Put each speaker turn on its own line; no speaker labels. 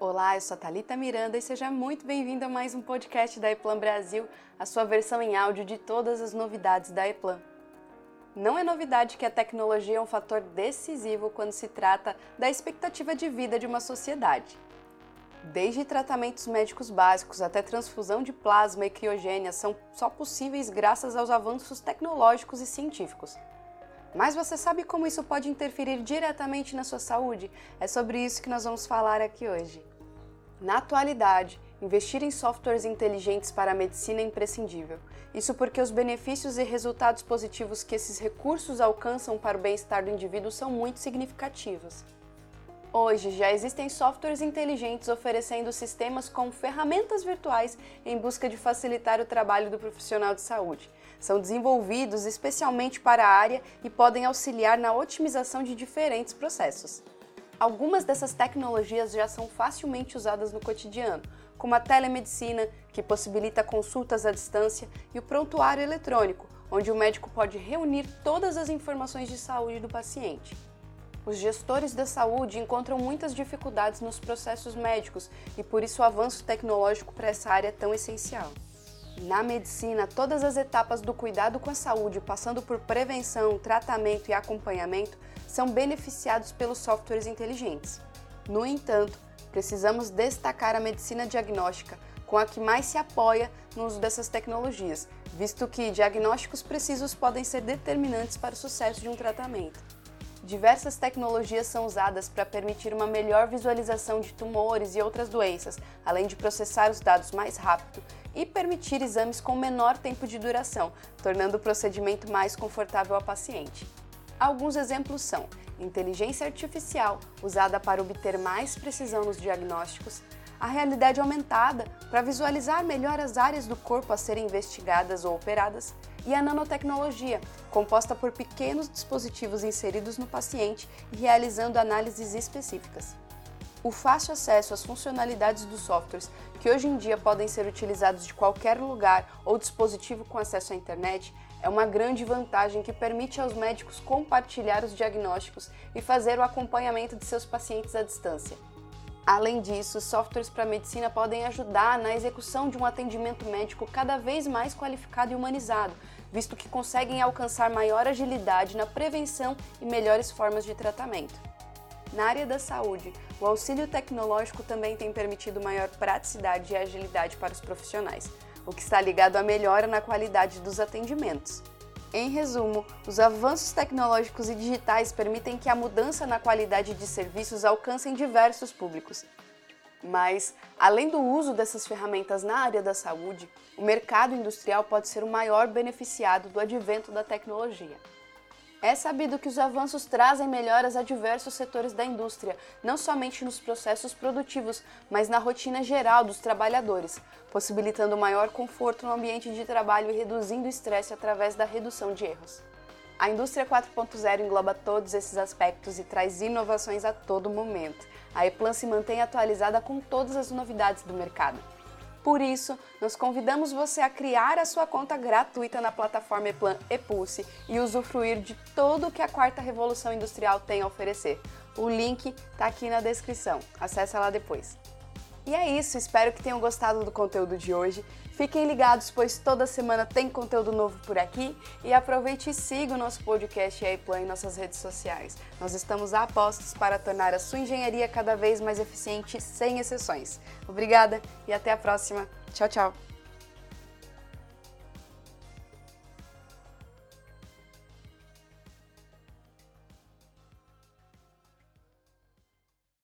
Olá, eu sou a Thalita Miranda e seja muito bem-vindo a mais um podcast da Eplan Brasil, a sua versão em áudio de todas as novidades da Eplan. Não é novidade que a tecnologia é um fator decisivo quando se trata da expectativa de vida de uma sociedade. Desde tratamentos médicos básicos até transfusão de plasma e criogênia são só possíveis graças aos avanços tecnológicos e científicos. Mas você sabe como isso pode interferir diretamente na sua saúde? É sobre isso que nós vamos falar aqui hoje. Na atualidade, investir em softwares inteligentes para a medicina é imprescindível. Isso porque os benefícios e resultados positivos que esses recursos alcançam para o bem-estar do indivíduo são muito significativos. Hoje já existem softwares inteligentes oferecendo sistemas com ferramentas virtuais em busca de facilitar o trabalho do profissional de saúde. São desenvolvidos especialmente para a área e podem auxiliar na otimização de diferentes processos. Algumas dessas tecnologias já são facilmente usadas no cotidiano, como a telemedicina, que possibilita consultas à distância, e o prontuário eletrônico, onde o médico pode reunir todas as informações de saúde do paciente. Os gestores da saúde encontram muitas dificuldades nos processos médicos e por isso o avanço tecnológico para essa área é tão essencial. Na medicina, todas as etapas do cuidado com a saúde, passando por prevenção, tratamento e acompanhamento, são beneficiados pelos softwares inteligentes. No entanto, precisamos destacar a medicina diagnóstica, com a que mais se apoia no uso dessas tecnologias, visto que diagnósticos precisos podem ser determinantes para o sucesso de um tratamento. Diversas tecnologias são usadas para permitir uma melhor visualização de tumores e outras doenças, além de processar os dados mais rápido e permitir exames com menor tempo de duração, tornando o procedimento mais confortável ao paciente. Alguns exemplos são inteligência artificial, usada para obter mais precisão nos diagnósticos, a realidade aumentada para visualizar melhor as áreas do corpo a serem investigadas ou operadas, e a nanotecnologia, composta por pequenos dispositivos inseridos no paciente e realizando análises específicas. O fácil acesso às funcionalidades dos softwares, que hoje em dia podem ser utilizados de qualquer lugar ou dispositivo com acesso à internet, é uma grande vantagem que permite aos médicos compartilhar os diagnósticos e fazer o acompanhamento de seus pacientes à distância. Além disso, softwares para medicina podem ajudar na execução de um atendimento médico cada vez mais qualificado e humanizado, visto que conseguem alcançar maior agilidade na prevenção e melhores formas de tratamento. Na área da saúde, o auxílio tecnológico também tem permitido maior praticidade e agilidade para os profissionais, o que está ligado à melhora na qualidade dos atendimentos. Em resumo, os avanços tecnológicos e digitais permitem que a mudança na qualidade de serviços alcancem diversos públicos. Mas, além do uso dessas ferramentas na área da saúde, o mercado industrial pode ser o maior beneficiado do advento da tecnologia. É sabido que os avanços trazem melhoras a diversos setores da indústria, não somente nos processos produtivos, mas na rotina geral dos trabalhadores, possibilitando maior conforto no ambiente de trabalho e reduzindo o estresse através da redução de erros. A indústria 4.0 engloba todos esses aspectos e traz inovações a todo momento. A Eplan se mantém atualizada com todas as novidades do mercado. Por isso, nós convidamos você a criar a sua conta gratuita na plataforma Eplan Epulse e usufruir de tudo o que a quarta revolução industrial tem a oferecer. O link está aqui na descrição. Acesse lá depois. E é isso, espero que tenham gostado do conteúdo de hoje. Fiquem ligados, pois toda semana tem conteúdo novo por aqui. E aproveite e siga o nosso podcast e em nossas redes sociais. Nós estamos a postos para tornar a sua engenharia cada vez mais eficiente, sem exceções. Obrigada e até a próxima. Tchau, tchau.